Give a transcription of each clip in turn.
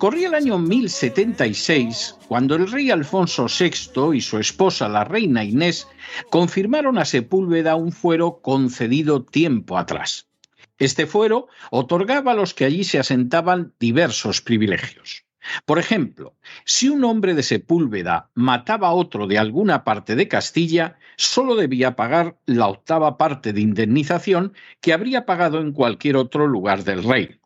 Corría el año 1076 cuando el rey Alfonso VI y su esposa la reina Inés confirmaron a Sepúlveda un fuero concedido tiempo atrás. Este fuero otorgaba a los que allí se asentaban diversos privilegios. Por ejemplo, si un hombre de Sepúlveda mataba a otro de alguna parte de Castilla, sólo debía pagar la octava parte de indemnización que habría pagado en cualquier otro lugar del reino.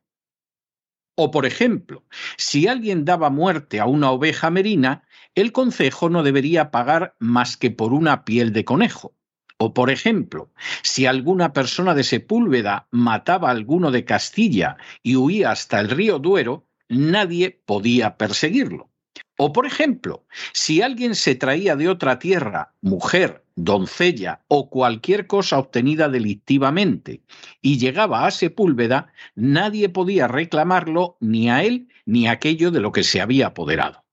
O, por ejemplo, si alguien daba muerte a una oveja merina, el concejo no debería pagar más que por una piel de conejo. O, por ejemplo, si alguna persona de Sepúlveda mataba a alguno de Castilla y huía hasta el río Duero, nadie podía perseguirlo. O, por ejemplo, si alguien se traía de otra tierra, mujer, doncella o cualquier cosa obtenida delictivamente y llegaba a Sepúlveda, nadie podía reclamarlo ni a él ni a aquello de lo que se había apoderado.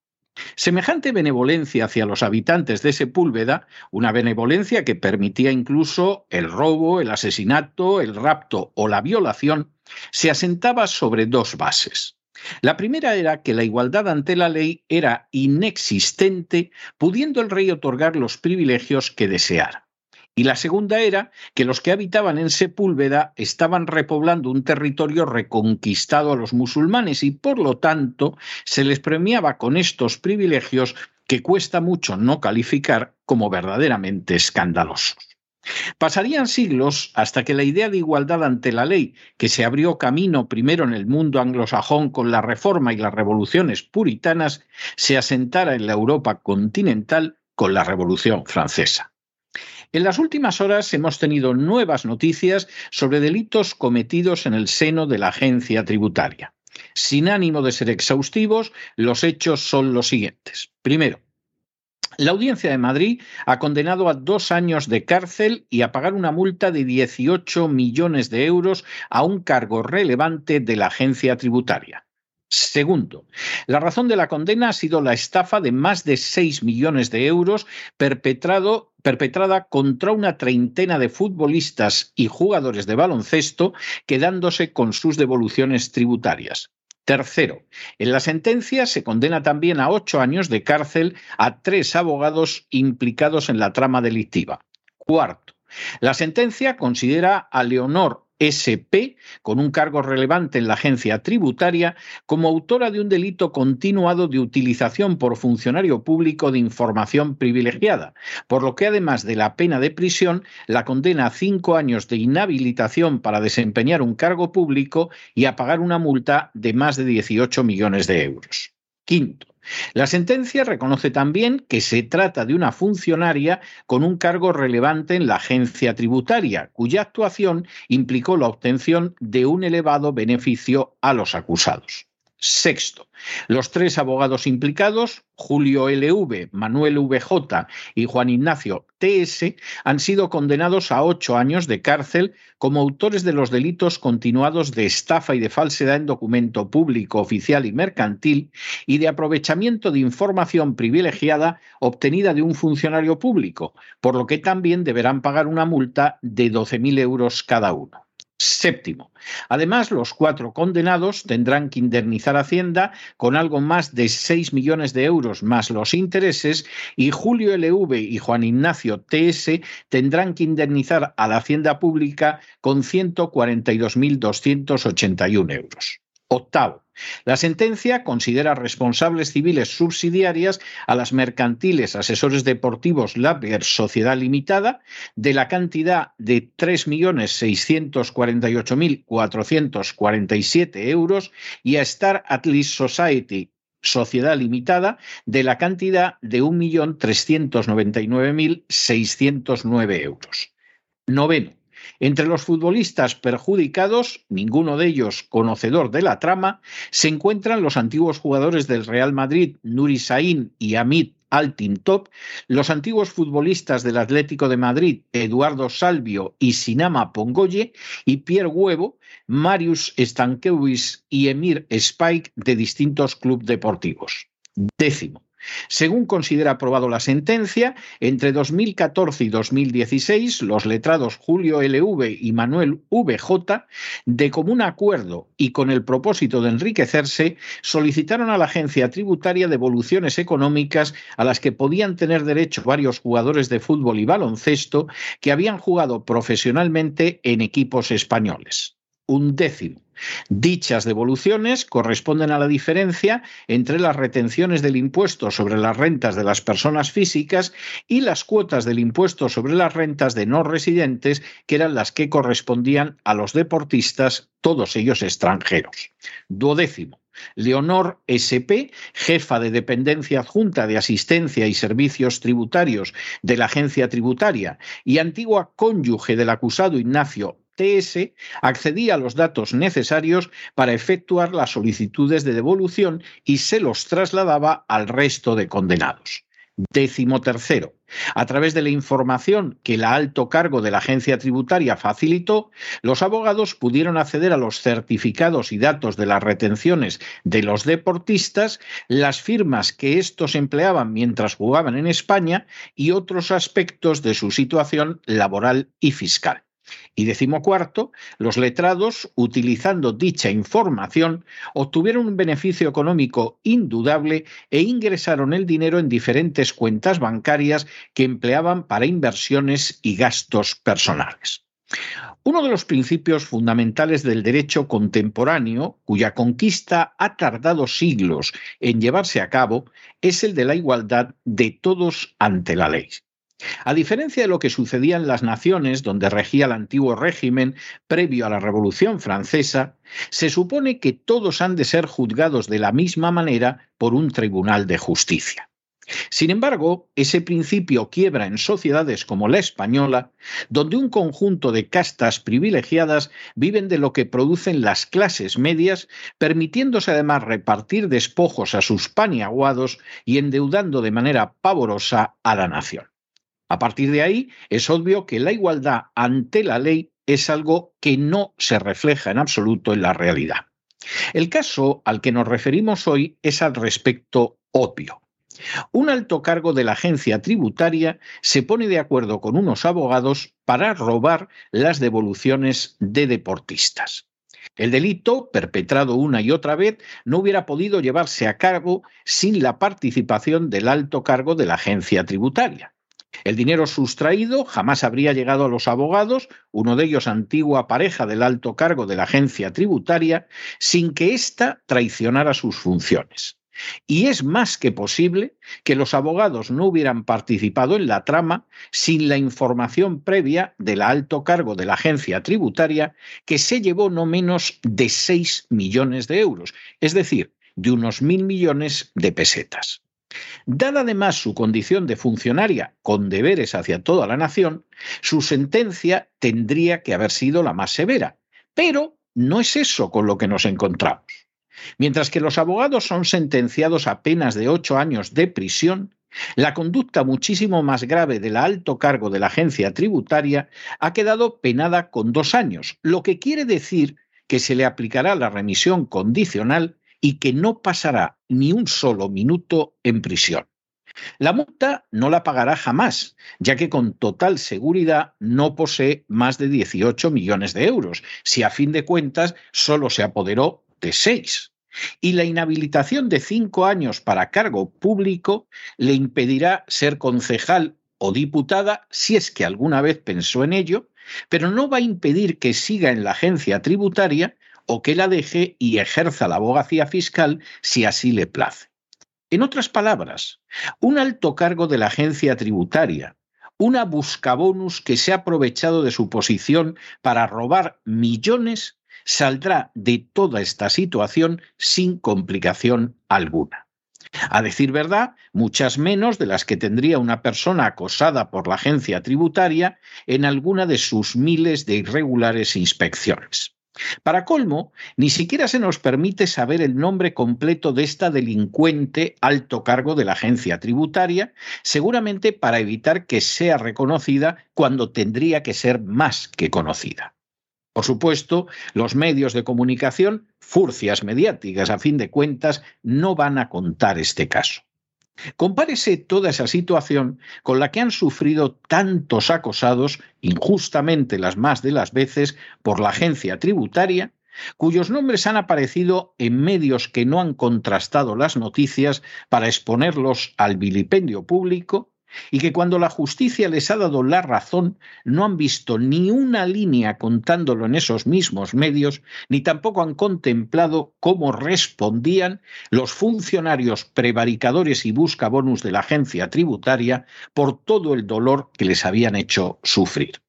Semejante benevolencia hacia los habitantes de Sepúlveda, una benevolencia que permitía incluso el robo, el asesinato, el rapto o la violación, se asentaba sobre dos bases. La primera era que la igualdad ante la ley era inexistente, pudiendo el rey otorgar los privilegios que deseara. Y la segunda era que los que habitaban en Sepúlveda estaban repoblando un territorio reconquistado a los musulmanes y por lo tanto se les premiaba con estos privilegios que cuesta mucho no calificar como verdaderamente escandalosos. Pasarían siglos hasta que la idea de igualdad ante la ley, que se abrió camino primero en el mundo anglosajón con la reforma y las revoluciones puritanas, se asentara en la Europa continental con la Revolución Francesa. En las últimas horas hemos tenido nuevas noticias sobre delitos cometidos en el seno de la agencia tributaria. Sin ánimo de ser exhaustivos, los hechos son los siguientes. Primero, la Audiencia de Madrid ha condenado a dos años de cárcel y a pagar una multa de 18 millones de euros a un cargo relevante de la agencia tributaria. Segundo, la razón de la condena ha sido la estafa de más de 6 millones de euros perpetrada contra una treintena de futbolistas y jugadores de baloncesto, quedándose con sus devoluciones tributarias. Tercero, en la sentencia se condena también a ocho años de cárcel a tres abogados implicados en la trama delictiva. Cuarto, la sentencia considera a Leonor SP, con un cargo relevante en la agencia tributaria, como autora de un delito continuado de utilización por funcionario público de información privilegiada, por lo que además de la pena de prisión, la condena a cinco años de inhabilitación para desempeñar un cargo público y a pagar una multa de más de 18 millones de euros. Quinto, la sentencia reconoce también que se trata de una funcionaria con un cargo relevante en la agencia tributaria, cuya actuación implicó la obtención de un elevado beneficio a los acusados. Sexto, los tres abogados implicados, Julio LV, Manuel VJ y Juan Ignacio TS, han sido condenados a ocho años de cárcel como autores de los delitos continuados de estafa y de falsedad en documento público, oficial y mercantil y de aprovechamiento de información privilegiada obtenida de un funcionario público, por lo que también deberán pagar una multa de 12.000 euros cada uno. Séptimo. Además, los cuatro condenados tendrán que indemnizar a Hacienda con algo más de 6 millones de euros más los intereses y Julio LV y Juan Ignacio TS tendrán que indemnizar a la Hacienda Pública con 142.281 euros. Octavo. La sentencia considera responsables civiles subsidiarias a las mercantiles asesores deportivos Laber Sociedad Limitada de la cantidad de 3.648.447 euros y a Star Atlas Society Sociedad Limitada de la cantidad de 1.399.609 euros. Noveno entre los futbolistas perjudicados, ninguno de ellos conocedor de la trama, se encuentran los antiguos jugadores del Real Madrid, Nuri Sain y Amit Altintop, los antiguos futbolistas del Atlético de Madrid, Eduardo Salvio y Sinama Pongoye, y Pierre Huevo, Marius Stankiewicz y Emir Spike de distintos clubes deportivos. Décimo. Según considera aprobado la sentencia, entre 2014 y 2016, los letrados Julio LV y Manuel VJ, de común acuerdo y con el propósito de enriquecerse, solicitaron a la agencia tributaria devoluciones económicas a las que podían tener derecho varios jugadores de fútbol y baloncesto que habían jugado profesionalmente en equipos españoles. Un décimo Dichas devoluciones corresponden a la diferencia entre las retenciones del impuesto sobre las rentas de las personas físicas y las cuotas del impuesto sobre las rentas de no residentes, que eran las que correspondían a los deportistas, todos ellos extranjeros. Duodécimo. Leonor SP, jefa de dependencia adjunta de asistencia y servicios tributarios de la agencia tributaria y antigua cónyuge del acusado Ignacio TS accedía a los datos necesarios para efectuar las solicitudes de devolución y se los trasladaba al resto de condenados. Décimo tercero. A través de la información que el alto cargo de la agencia tributaria facilitó, los abogados pudieron acceder a los certificados y datos de las retenciones de los deportistas, las firmas que estos empleaban mientras jugaban en España y otros aspectos de su situación laboral y fiscal. Y decimocuarto, los letrados, utilizando dicha información, obtuvieron un beneficio económico indudable e ingresaron el dinero en diferentes cuentas bancarias que empleaban para inversiones y gastos personales. Uno de los principios fundamentales del derecho contemporáneo, cuya conquista ha tardado siglos en llevarse a cabo, es el de la igualdad de todos ante la ley. A diferencia de lo que sucedía en las naciones donde regía el antiguo régimen previo a la Revolución Francesa, se supone que todos han de ser juzgados de la misma manera por un tribunal de justicia. Sin embargo, ese principio quiebra en sociedades como la española, donde un conjunto de castas privilegiadas viven de lo que producen las clases medias, permitiéndose además repartir despojos a sus paniaguados y endeudando de manera pavorosa a la nación. A partir de ahí, es obvio que la igualdad ante la ley es algo que no se refleja en absoluto en la realidad. El caso al que nos referimos hoy es al respecto obvio. Un alto cargo de la agencia tributaria se pone de acuerdo con unos abogados para robar las devoluciones de deportistas. El delito, perpetrado una y otra vez, no hubiera podido llevarse a cabo sin la participación del alto cargo de la agencia tributaria. El dinero sustraído jamás habría llegado a los abogados, uno de ellos antigua pareja del alto cargo de la agencia tributaria, sin que ésta traicionara sus funciones. Y es más que posible que los abogados no hubieran participado en la trama sin la información previa del alto cargo de la agencia tributaria, que se llevó no menos de 6 millones de euros, es decir, de unos mil millones de pesetas. Dada además su condición de funcionaria con deberes hacia toda la nación, su sentencia tendría que haber sido la más severa. Pero no es eso con lo que nos encontramos. Mientras que los abogados son sentenciados a penas de ocho años de prisión, la conducta muchísimo más grave del alto cargo de la agencia tributaria ha quedado penada con dos años, lo que quiere decir que se le aplicará la remisión condicional y que no pasará ni un solo minuto en prisión. La multa no la pagará jamás, ya que con total seguridad no posee más de 18 millones de euros, si a fin de cuentas solo se apoderó de seis. Y la inhabilitación de cinco años para cargo público le impedirá ser concejal o diputada si es que alguna vez pensó en ello, pero no va a impedir que siga en la agencia tributaria o que la deje y ejerza la abogacía fiscal si así le place. En otras palabras, un alto cargo de la agencia tributaria, una buscabonus que se ha aprovechado de su posición para robar millones, saldrá de toda esta situación sin complicación alguna. A decir verdad, muchas menos de las que tendría una persona acosada por la agencia tributaria en alguna de sus miles de irregulares inspecciones. Para colmo, ni siquiera se nos permite saber el nombre completo de esta delincuente alto cargo de la agencia tributaria, seguramente para evitar que sea reconocida cuando tendría que ser más que conocida. Por supuesto, los medios de comunicación, furcias mediáticas a fin de cuentas, no van a contar este caso. Compárese toda esa situación con la que han sufrido tantos acosados, injustamente las más de las veces, por la agencia tributaria, cuyos nombres han aparecido en medios que no han contrastado las noticias para exponerlos al vilipendio público y que cuando la justicia les ha dado la razón no han visto ni una línea contándolo en esos mismos medios, ni tampoco han contemplado cómo respondían los funcionarios prevaricadores y buscabonus de la agencia tributaria por todo el dolor que les habían hecho sufrir.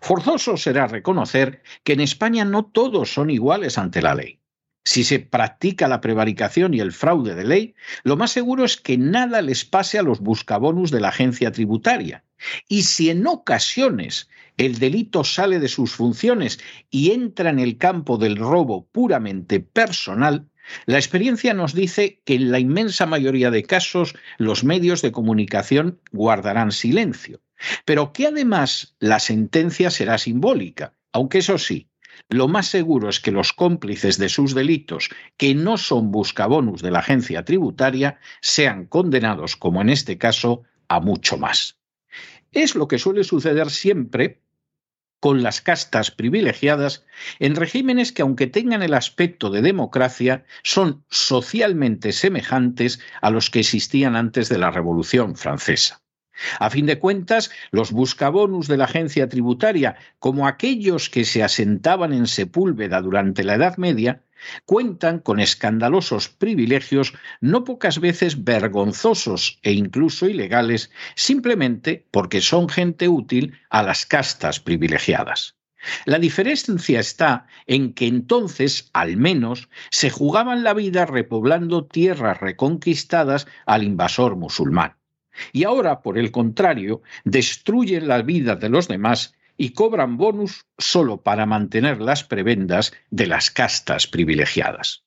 Forzoso será reconocer que en España no todos son iguales ante la ley. Si se practica la prevaricación y el fraude de ley, lo más seguro es que nada les pase a los buscabonus de la agencia tributaria. Y si en ocasiones el delito sale de sus funciones y entra en el campo del robo puramente personal, la experiencia nos dice que en la inmensa mayoría de casos los medios de comunicación guardarán silencio, pero que además la sentencia será simbólica, aunque eso sí, lo más seguro es que los cómplices de sus delitos, que no son buscabonus de la agencia tributaria, sean condenados, como en este caso, a mucho más. Es lo que suele suceder siempre con las castas privilegiadas en regímenes que, aunque tengan el aspecto de democracia, son socialmente semejantes a los que existían antes de la Revolución Francesa. A fin de cuentas, los buscabonus de la agencia tributaria, como aquellos que se asentaban en Sepúlveda durante la Edad Media, cuentan con escandalosos privilegios no pocas veces vergonzosos e incluso ilegales, simplemente porque son gente útil a las castas privilegiadas. La diferencia está en que entonces, al menos, se jugaban la vida repoblando tierras reconquistadas al invasor musulmán y ahora, por el contrario, destruyen la vida de los demás y cobran bonus solo para mantener las prebendas de las castas privilegiadas.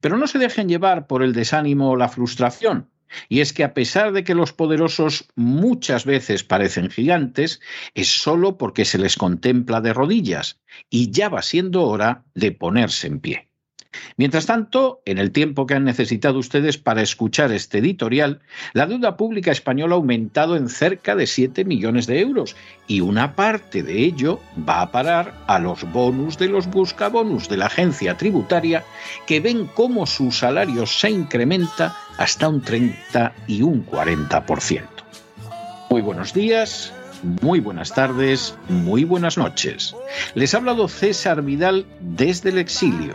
Pero no se dejen llevar por el desánimo o la frustración. Y es que a pesar de que los poderosos muchas veces parecen gigantes, es solo porque se les contempla de rodillas, y ya va siendo hora de ponerse en pie. Mientras tanto, en el tiempo que han necesitado ustedes para escuchar este editorial, la deuda pública española ha aumentado en cerca de 7 millones de euros y una parte de ello va a parar a los bonus de los buscabonus de la agencia tributaria que ven cómo su salario se incrementa hasta un 30 y un 40%. Muy buenos días, muy buenas tardes, muy buenas noches. Les ha hablado César Vidal desde el exilio